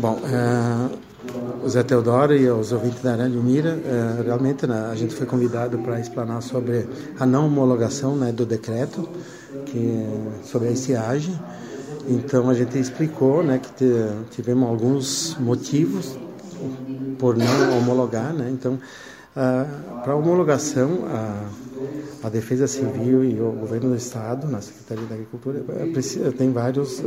Bom, uh, o Zé Teodoro e os ouvintes da Rádio Mira, uh, realmente né, a gente foi convidado para explanar sobre a não homologação né, do decreto que, sobre a estiagem. Então a gente explicou né, que tivemos alguns motivos por não homologar. Né? Então, uh, para homologação, a, a Defesa Civil e o Governo do Estado, na Secretaria da Agricultura, precisa, tem vários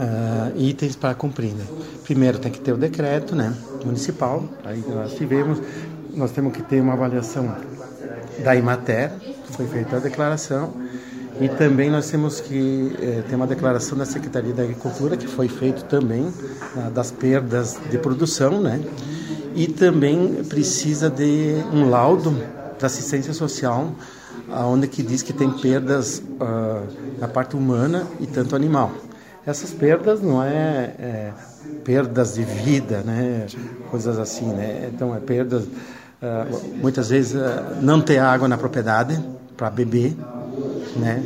uh, itens para cumprir. Né? Primeiro tem que ter o decreto né, municipal, aí nós tivemos, nós temos que ter uma avaliação da Imater, foi feita a declaração, e também nós temos que eh, ter uma declaração da Secretaria da Agricultura, que foi feito também, ah, das perdas de produção, né? E também precisa de um laudo da assistência social, onde que diz que tem perdas ah, na parte humana e tanto animal essas perdas não é, é, perdas de vida, né? Coisas assim, né? Então é perdas uh, muitas vezes uh, não ter água na propriedade para beber, né?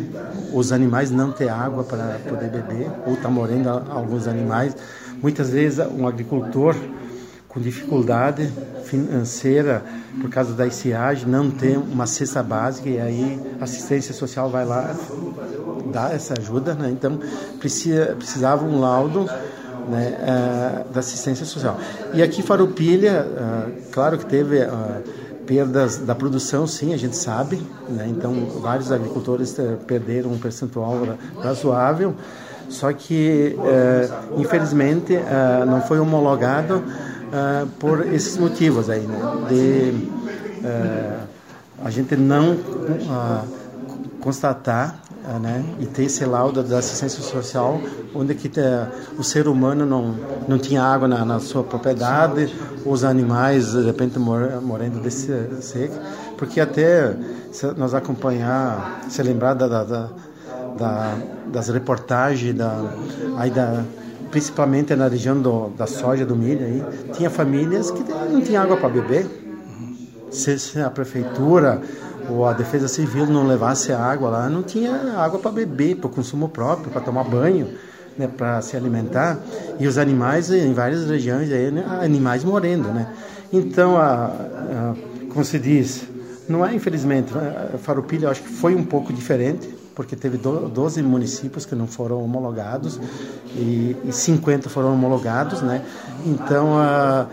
Os animais não ter água para poder beber ou tá morrendo alguns animais. Muitas vezes um agricultor com dificuldade financeira por causa da estiagem, não tem uma cesta básica e aí assistência social vai lá dar essa ajuda, né? então precisa, precisava um laudo né, uh, da assistência social. E aqui Farupilha, uh, claro que teve uh, perdas da produção, sim, a gente sabe, né? então vários agricultores perderam um percentual razoável, só que infelizmente não foi homologado uh, por esses motivos aí, né? De uh, a gente não uh, constatar né, e ter esse laudo da assistência social, onde que o ser humano não não tinha água na, na sua propriedade, os animais de repente mor, morrendo desse seco, porque até se nós acompanhar, se lembrar da, da, da das reportagens da aí da principalmente na região do, da soja, do milho, aí, tinha famílias que não tinham água para beber. Se, se, a prefeitura ou a defesa civil não levasse água lá, não tinha água para beber, para consumo próprio, para tomar banho, né, para se alimentar. E os animais, em várias regiões, aí, né, animais morrendo. Né? Então, a, a, como se diz, não é infelizmente, a Farupilha eu acho que foi um pouco diferente, porque teve 12 municípios que não foram homologados e, e 50 foram homologados, né? Então, a,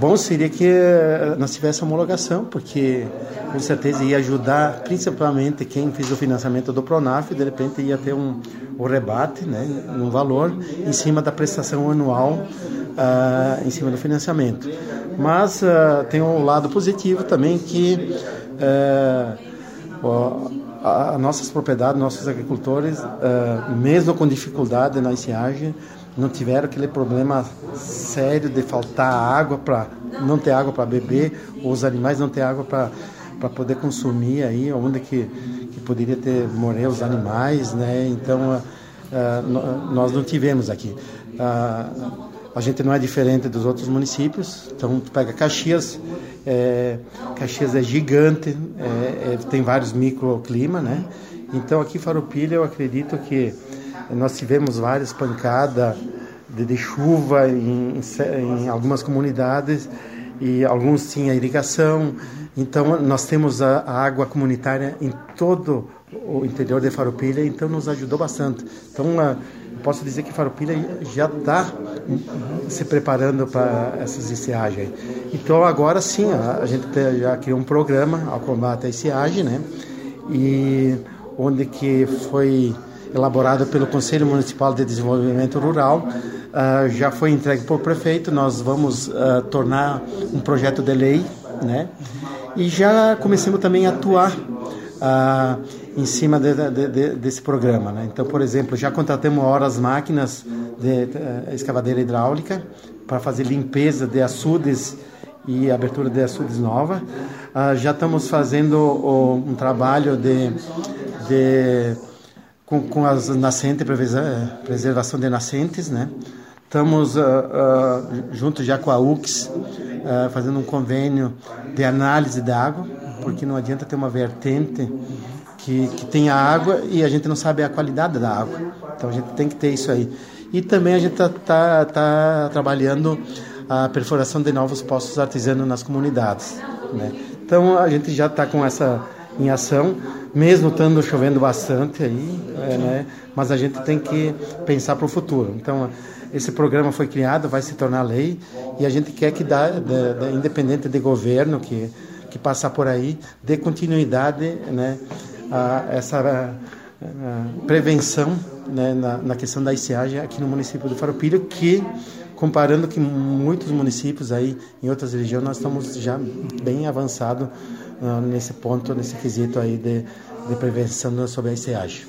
bom seria que eh, nós tivéssemos homologação, porque com certeza ia ajudar principalmente quem fez o financiamento do Pronaf, de repente ia ter um, um rebate, né, um valor em cima da prestação anual, uh, em cima do financiamento. Mas uh, tem um lado positivo também que uh, a, nossas propriedades, nossos agricultores, uh, mesmo com dificuldade na estiagem, não tiveram aquele problema sério de faltar água para não ter água para beber, ou os animais não ter água para para poder consumir aí, onde que, que poderia ter morrer os animais, né? Então uh, nós não tivemos aqui. Uh, a gente não é diferente dos outros municípios. Então, tu pega Caxias, é, Caxias é gigante, é, é, tem vários microclimas, né? Então, aqui em Farroupilha, eu acredito que nós tivemos várias pancadas de, de chuva em, em, algumas comunidades e alguns tinham irrigação. Então, nós temos a, a água comunitária em todo o interior de Farroupilha, então nos ajudou bastante. Então, a, posso dizer que Farroupilha já está se preparando para essas estiagens. Então agora sim, a, gente já criou um programa ao combate à estiagem, né? E onde que foi elaborado pelo Conselho Municipal de Desenvolvimento Rural, uh, já foi entregue o prefeito. Nós vamos uh, tornar um projeto de lei, né? E já começamos também a atuar uh, em cima de, de, de, desse programa. Né? Então, por exemplo, já contratamos horas máquinas de, eh, escavadeira hidráulica para fazer limpeza de açudes e abertura de açudes nova. Uh, já estamos fazendo um trabalho de, de com, com, as nascentes, preservação de nascentes, né? Estamos uh, uh, junto já com a UX fazendo um convênio de análise da água, porque não adianta ter uma vertente que, que tenha água e a gente não sabe a qualidade da água. Então a gente tem que ter isso aí. E também a gente está tá, tá trabalhando a perfuração de novos postos artesanos nas comunidades. Né? Então a gente já está com essa em ação, mesmo estando chovendo bastante aí, é, né? mas a gente tem que pensar para o futuro. Então esse programa foi criado, vai se tornar lei e a gente quer que, dá, da, independente de governo que, que passar por aí, dê continuidade né, a essa a, a prevenção né, na, na, questão da estiagem aqui no município do Farroupilha, que comparando com muitos municípios aí em outras regiões, nós estamos já bem avançados uh, nesse ponto, nesse quesito aí de, de prevenção sobre a estiagem.